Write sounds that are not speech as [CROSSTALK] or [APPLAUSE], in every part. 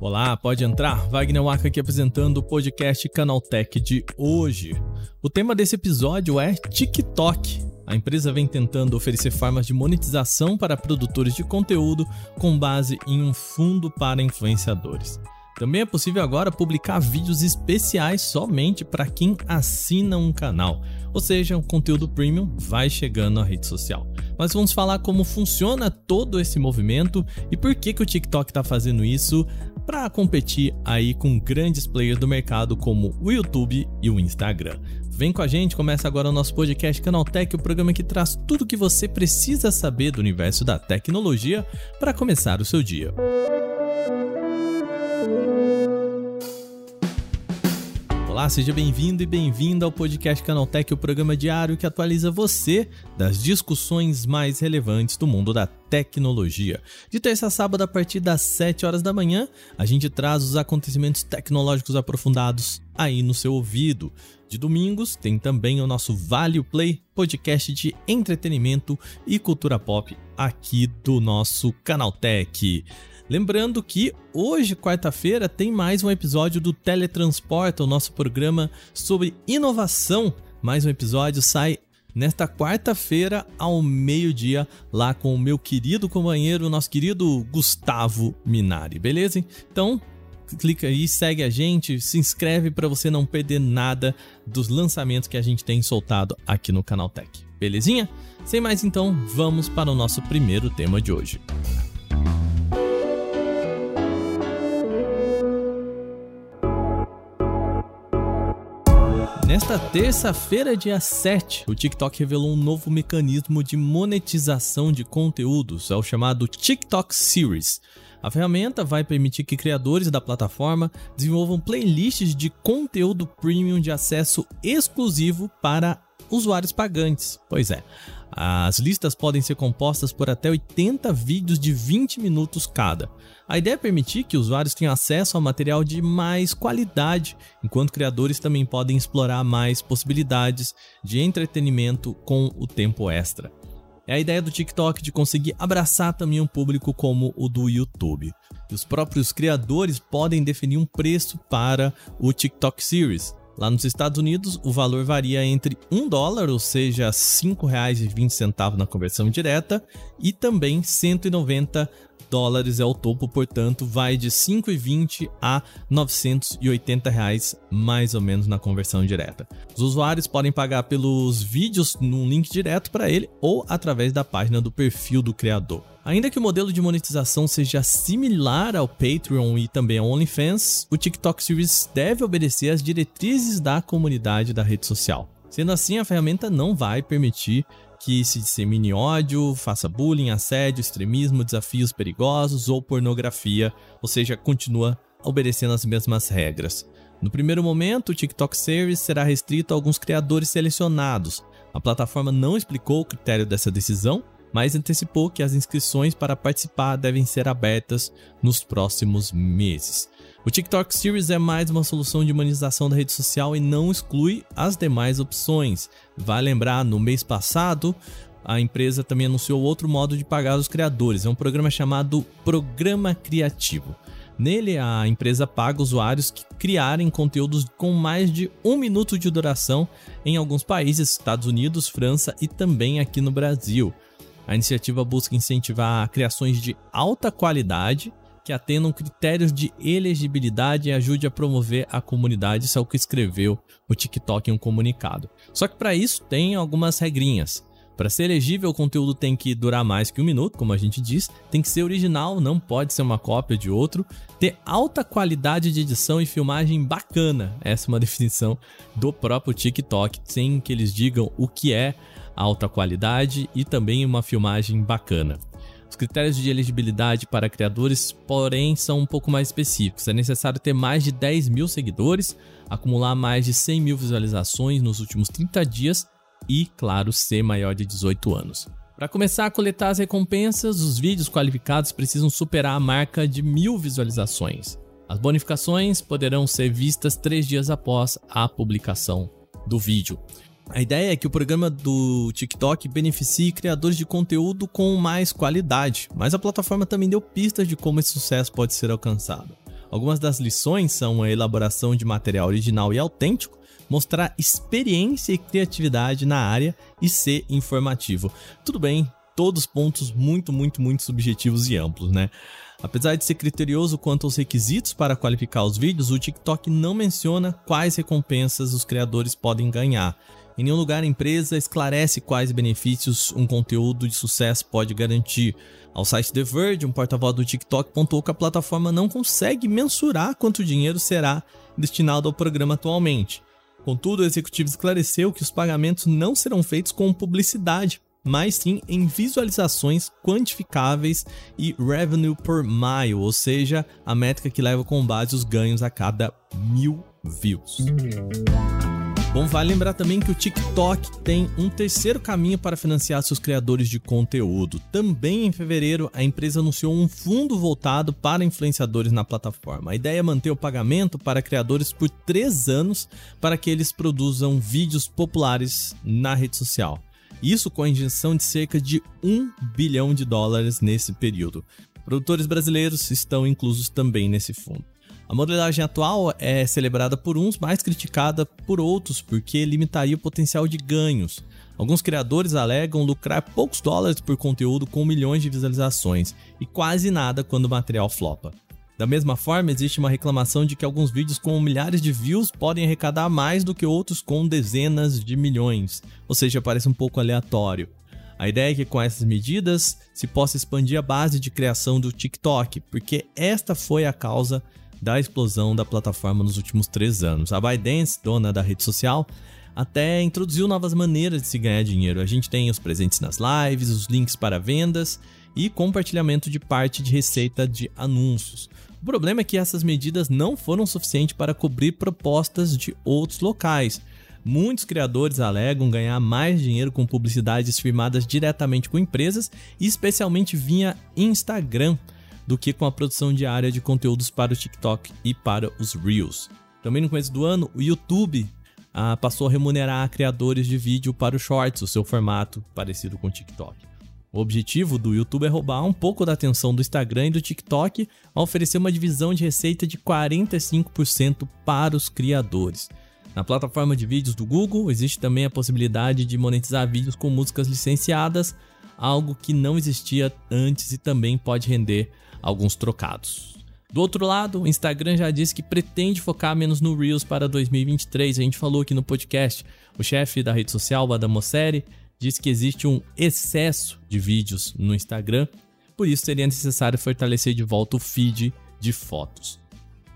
Olá, pode entrar. Wagner Waka aqui apresentando o podcast Canaltech de hoje. O tema desse episódio é TikTok. A empresa vem tentando oferecer formas de monetização para produtores de conteúdo com base em um fundo para influenciadores. Também é possível agora publicar vídeos especiais somente para quem assina um canal, ou seja, o conteúdo premium vai chegando à rede social. Mas vamos falar como funciona todo esse movimento e por que, que o TikTok está fazendo isso para competir aí com grandes players do mercado como o YouTube e o Instagram. Vem com a gente, começa agora o nosso podcast Canaltech, o programa que traz tudo o que você precisa saber do universo da tecnologia para começar o seu dia. Olá, seja bem-vindo e bem-vinda ao podcast Canaltech, o programa diário que atualiza você das discussões mais relevantes do mundo da tecnologia. De terça a sábado, a partir das 7 horas da manhã, a gente traz os acontecimentos tecnológicos aprofundados aí no seu ouvido. De domingos, tem também o nosso Vale Play, podcast de entretenimento e cultura pop aqui do nosso Canaltech. Lembrando que hoje, quarta-feira, tem mais um episódio do Teletransporta, o nosso programa sobre inovação. Mais um episódio sai nesta quarta-feira ao meio-dia lá com o meu querido companheiro, nosso querido Gustavo Minari, beleza? Então, clica aí, segue a gente, se inscreve para você não perder nada dos lançamentos que a gente tem soltado aqui no Canal Tech. Belezinha? Sem mais então, vamos para o nosso primeiro tema de hoje. Nesta terça-feira, dia 7, o TikTok revelou um novo mecanismo de monetização de conteúdos, é o chamado TikTok Series. A ferramenta vai permitir que criadores da plataforma desenvolvam playlists de conteúdo premium de acesso exclusivo para usuários pagantes. Pois é, as listas podem ser compostas por até 80 vídeos de 20 minutos cada. A ideia é permitir que usuários tenham acesso a material de mais qualidade, enquanto criadores também podem explorar mais possibilidades de entretenimento com o tempo extra. É a ideia do TikTok de conseguir abraçar também um público como o do YouTube. E os próprios criadores podem definir um preço para o TikTok Series, Lá nos Estados Unidos, o valor varia entre 1 dólar, ou seja, R$ 5,20 na conversão direta, e também 190 dólares é o topo, portanto, vai de 5,20 a 980 reais, mais ou menos na conversão direta. Os usuários podem pagar pelos vídeos num link direto para ele ou através da página do perfil do criador. Ainda que o modelo de monetização seja similar ao Patreon e também ao OnlyFans, o TikTok Series deve obedecer às diretrizes da comunidade da rede social. Sendo assim, a ferramenta não vai permitir que se dissemine ódio, faça bullying, assédio, extremismo, desafios perigosos ou pornografia, ou seja, continua obedecendo as mesmas regras. No primeiro momento, o TikTok Series será restrito a alguns criadores selecionados. A plataforma não explicou o critério dessa decisão, mas antecipou que as inscrições para participar devem ser abertas nos próximos meses. O TikTok Series é mais uma solução de humanização da rede social e não exclui as demais opções. Vai lembrar, no mês passado, a empresa também anunciou outro modo de pagar os criadores. É um programa chamado Programa Criativo. Nele, a empresa paga usuários que criarem conteúdos com mais de um minuto de duração em alguns países, Estados Unidos, França e também aqui no Brasil. A iniciativa busca incentivar criações de alta qualidade que atendam critérios de elegibilidade e ajude a promover a comunidade, isso é o que escreveu o TikTok em um comunicado. Só que para isso tem algumas regrinhas. Para ser elegível, o conteúdo tem que durar mais que um minuto, como a gente diz, tem que ser original, não pode ser uma cópia de outro, ter alta qualidade de edição e filmagem bacana. Essa é uma [LAUGHS] definição do próprio TikTok, sem que eles digam o que é alta qualidade e também uma filmagem bacana. Os critérios de elegibilidade para criadores, porém, são um pouco mais específicos. É necessário ter mais de 10 mil seguidores, acumular mais de 100 mil visualizações nos últimos 30 dias e, claro, ser maior de 18 anos. Para começar a coletar as recompensas, os vídeos qualificados precisam superar a marca de mil visualizações. As bonificações poderão ser vistas três dias após a publicação do vídeo. A ideia é que o programa do TikTok beneficie criadores de conteúdo com mais qualidade, mas a plataforma também deu pistas de como esse sucesso pode ser alcançado. Algumas das lições são a elaboração de material original e autêntico, mostrar experiência e criatividade na área e ser informativo. Tudo bem, todos pontos muito, muito, muito subjetivos e amplos, né? Apesar de ser criterioso quanto aos requisitos para qualificar os vídeos, o TikTok não menciona quais recompensas os criadores podem ganhar. Em nenhum lugar a empresa esclarece quais benefícios um conteúdo de sucesso pode garantir. Ao site The Verge, um porta-voz do TikTok pontuou que a plataforma não consegue mensurar quanto dinheiro será destinado ao programa atualmente. Contudo, o executivo esclareceu que os pagamentos não serão feitos com publicidade, mas sim em visualizações quantificáveis e revenue per mile, ou seja, a métrica que leva com base os ganhos a cada mil views. Bom, vale lembrar também que o TikTok tem um terceiro caminho para financiar seus criadores de conteúdo. Também em fevereiro, a empresa anunciou um fundo voltado para influenciadores na plataforma. A ideia é manter o pagamento para criadores por três anos para que eles produzam vídeos populares na rede social. Isso com a injeção de cerca de 1 bilhão de dólares nesse período. Produtores brasileiros estão inclusos também nesse fundo. A modelagem atual é celebrada por uns, mais criticada por outros, porque limitaria o potencial de ganhos. Alguns criadores alegam lucrar poucos dólares por conteúdo com milhões de visualizações e quase nada quando o material flopa. Da mesma forma, existe uma reclamação de que alguns vídeos com milhares de views podem arrecadar mais do que outros com dezenas de milhões, ou seja, parece um pouco aleatório. A ideia é que com essas medidas se possa expandir a base de criação do TikTok, porque esta foi a causa da explosão da plataforma nos últimos três anos. A ByteDance, dona da rede social, até introduziu novas maneiras de se ganhar dinheiro. A gente tem os presentes nas lives, os links para vendas e compartilhamento de parte de receita de anúncios. O problema é que essas medidas não foram suficientes para cobrir propostas de outros locais. Muitos criadores alegam ganhar mais dinheiro com publicidades firmadas diretamente com empresas, especialmente via Instagram do que com a produção diária de conteúdos para o TikTok e para os Reels. Também no começo do ano, o YouTube ah, passou a remunerar criadores de vídeo para o Shorts, o seu formato parecido com o TikTok. O objetivo do YouTube é roubar um pouco da atenção do Instagram e do TikTok ao oferecer uma divisão de receita de 45% para os criadores. Na plataforma de vídeos do Google, existe também a possibilidade de monetizar vídeos com músicas licenciadas, algo que não existia antes e também pode render alguns trocados. Do outro lado, o Instagram já disse que pretende focar menos no Reels para 2023. A gente falou aqui no podcast. O chefe da rede social, Adam Mosseri, disse que existe um excesso de vídeos no Instagram, por isso seria necessário fortalecer de volta o feed de fotos.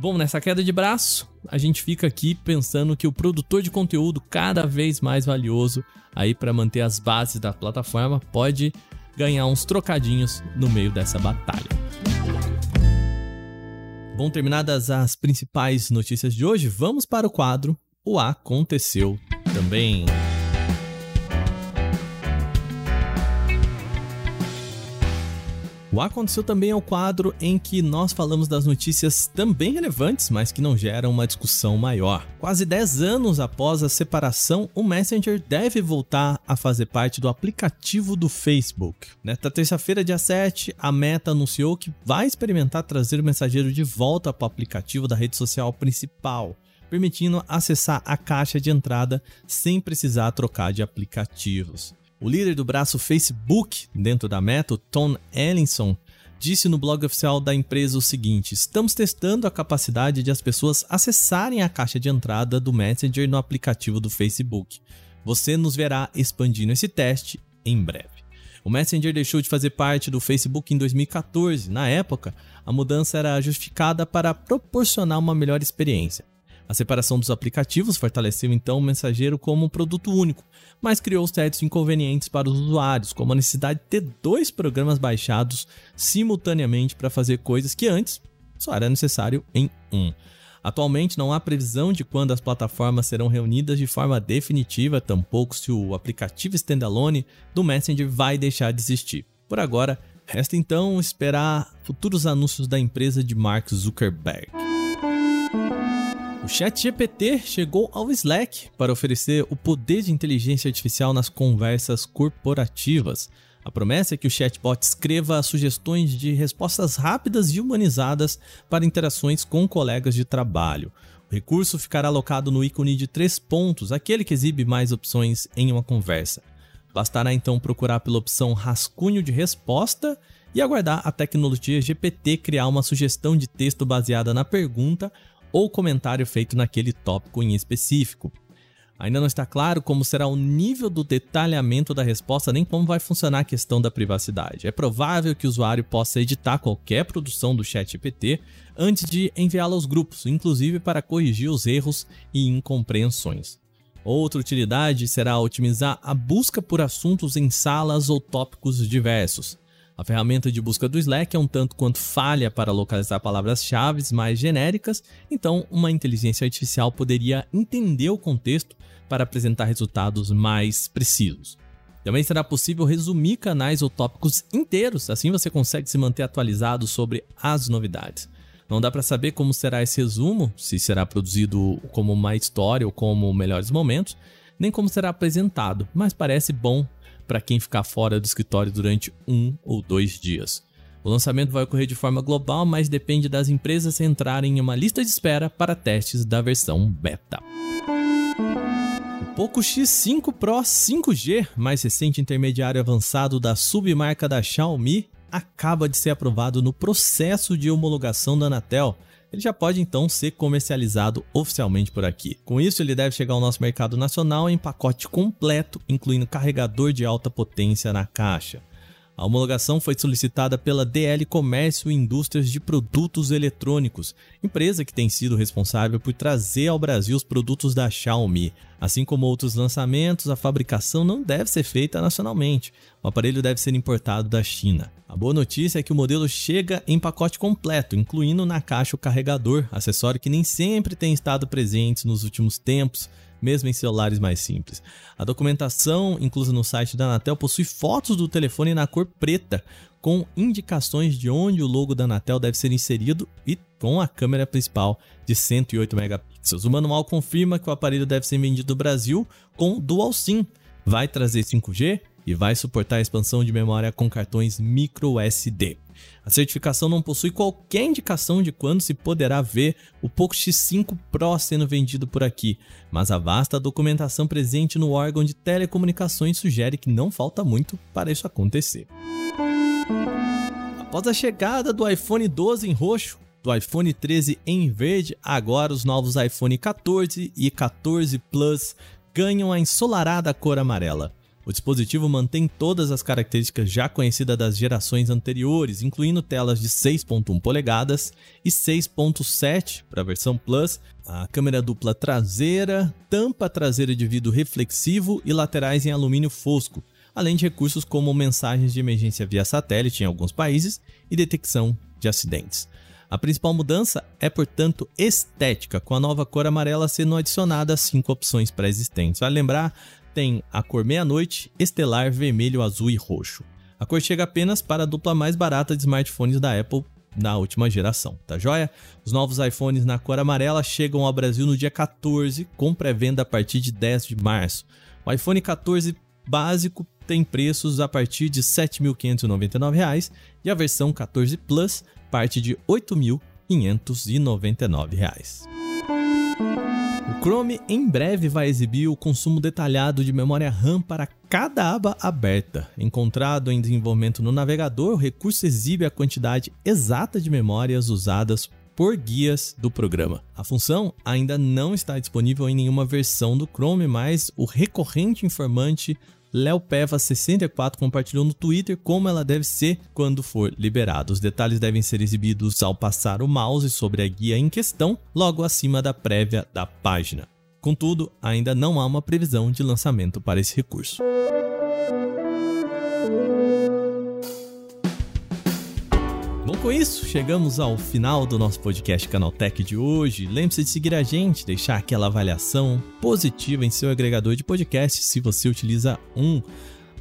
Bom, nessa queda de braço, a gente fica aqui pensando que o produtor de conteúdo cada vez mais valioso aí para manter as bases da plataforma pode ganhar uns trocadinhos no meio dessa batalha. Bom, terminadas as principais notícias de hoje, vamos para o quadro O Aconteceu Também. O Aconteceu também é o quadro em que nós falamos das notícias também relevantes, mas que não geram uma discussão maior. Quase 10 anos após a separação, o Messenger deve voltar a fazer parte do aplicativo do Facebook. Nesta terça-feira, dia 7, a Meta anunciou que vai experimentar trazer o mensageiro de volta para o aplicativo da rede social principal permitindo acessar a caixa de entrada sem precisar trocar de aplicativos. O líder do braço Facebook dentro da Meta, Tom Ellinson, disse no blog oficial da empresa o seguinte: Estamos testando a capacidade de as pessoas acessarem a caixa de entrada do Messenger no aplicativo do Facebook. Você nos verá expandindo esse teste em breve. O Messenger deixou de fazer parte do Facebook em 2014. Na época, a mudança era justificada para proporcionar uma melhor experiência. A separação dos aplicativos fortaleceu então o mensageiro como um produto único, mas criou certos inconvenientes para os usuários, como a necessidade de ter dois programas baixados simultaneamente para fazer coisas que antes só era necessário em um. Atualmente não há previsão de quando as plataformas serão reunidas de forma definitiva, tampouco se o aplicativo standalone do Messenger vai deixar de existir. Por agora, resta então esperar futuros anúncios da empresa de Mark Zuckerberg. ChatGPT chegou ao Slack para oferecer o poder de inteligência artificial nas conversas corporativas. A promessa é que o chatbot escreva sugestões de respostas rápidas e humanizadas para interações com colegas de trabalho. O recurso ficará alocado no ícone de três pontos, aquele que exibe mais opções em uma conversa. Bastará então procurar pela opção rascunho de resposta e aguardar a tecnologia GPT criar uma sugestão de texto baseada na pergunta ou comentário feito naquele tópico em específico. Ainda não está claro como será o nível do detalhamento da resposta nem como vai funcionar a questão da privacidade. É provável que o usuário possa editar qualquer produção do ChatGPT antes de enviá-la aos grupos, inclusive para corrigir os erros e incompreensões. Outra utilidade será otimizar a busca por assuntos em salas ou tópicos diversos. A ferramenta de busca do Slack é um tanto quanto falha para localizar palavras-chave mais genéricas, então uma inteligência artificial poderia entender o contexto para apresentar resultados mais precisos. Também será possível resumir canais ou tópicos inteiros, assim você consegue se manter atualizado sobre as novidades. Não dá para saber como será esse resumo, se será produzido como uma história ou como melhores momentos, nem como será apresentado, mas parece bom para quem ficar fora do escritório durante um ou dois dias. O lançamento vai ocorrer de forma global, mas depende das empresas entrarem em uma lista de espera para testes da versão beta. O Poco X5 Pro 5G, mais recente intermediário avançado da submarca da Xiaomi, acaba de ser aprovado no processo de homologação da Anatel ele já pode então ser comercializado oficialmente por aqui. Com isso, ele deve chegar ao nosso mercado nacional em pacote completo, incluindo carregador de alta potência na caixa. A homologação foi solicitada pela DL Comércio e Indústrias de Produtos Eletrônicos, empresa que tem sido responsável por trazer ao Brasil os produtos da Xiaomi. Assim como outros lançamentos, a fabricação não deve ser feita nacionalmente. O aparelho deve ser importado da China. A boa notícia é que o modelo chega em pacote completo, incluindo na caixa o carregador, acessório que nem sempre tem estado presente nos últimos tempos mesmo em celulares mais simples. A documentação inclusa no site da Anatel possui fotos do telefone na cor preta, com indicações de onde o logo da Anatel deve ser inserido e com a câmera principal de 108 megapixels. O manual confirma que o aparelho deve ser vendido no Brasil com Dual SIM. Vai trazer 5G e vai suportar a expansão de memória com cartões micro SD. A certificação não possui qualquer indicação de quando se poderá ver o Poco X5 Pro sendo vendido por aqui, mas a vasta documentação presente no órgão de telecomunicações sugere que não falta muito para isso acontecer. Após a chegada do iPhone 12 em roxo, do iPhone 13 em verde, agora os novos iPhone 14 e 14 Plus ganham a ensolarada cor amarela. O dispositivo mantém todas as características já conhecidas das gerações anteriores, incluindo telas de 6.1 polegadas e 6.7 para a versão Plus, a câmera dupla traseira, tampa traseira de vidro reflexivo e laterais em alumínio fosco, além de recursos como mensagens de emergência via satélite em alguns países e detecção de acidentes. A principal mudança é, portanto, estética, com a nova cor amarela sendo adicionada às cinco opções pré-existentes. Vale lembrar, tem a cor meia-noite, estelar, vermelho, azul e roxo. A cor chega apenas para a dupla mais barata de smartphones da Apple na última geração, tá joia? Os novos iPhones na cor amarela chegam ao Brasil no dia 14, com pré-venda a partir de 10 de março. O iPhone 14 básico tem preços a partir de R$ 7.599 e a versão 14 Plus parte de R$ 8.599. O Chrome em breve vai exibir o consumo detalhado de memória RAM para cada aba aberta. Encontrado em desenvolvimento no navegador, o recurso exibe a quantidade exata de memórias usadas por guias do programa. A função ainda não está disponível em nenhuma versão do Chrome, mas o recorrente informante Léo Peva 64 compartilhou no Twitter como ela deve ser quando for liberada. Os detalhes devem ser exibidos ao passar o mouse sobre a guia em questão, logo acima da prévia da página. Contudo, ainda não há uma previsão de lançamento para esse recurso. Bom, com isso, chegamos ao final do nosso podcast Canaltech de hoje. Lembre-se de seguir a gente, deixar aquela avaliação positiva em seu agregador de podcast se você utiliza um.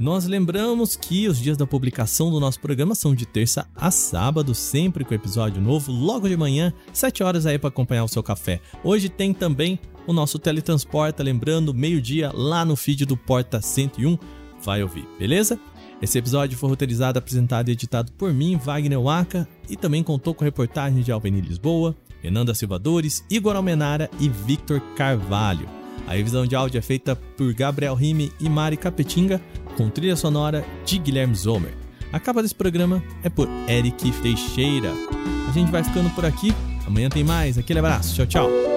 Nós lembramos que os dias da publicação do nosso programa são de terça a sábado, sempre com episódio novo, logo de manhã, 7 horas aí para acompanhar o seu café. Hoje tem também o nosso Teletransporta, lembrando, meio-dia lá no feed do Porta 101, vai ouvir, beleza? Esse episódio foi roteirizado, apresentado e editado por mim, Wagner Waka, e também contou com reportagens de Alveni Lisboa, Renan da Silvadores, Igor Almenara e Victor Carvalho. A revisão de áudio é feita por Gabriel Rime e Mari Capetinga, com trilha sonora de Guilherme Zomer. A capa desse programa é por Eric Teixeira. A gente vai ficando por aqui. Amanhã tem mais. Aquele abraço. Tchau, tchau.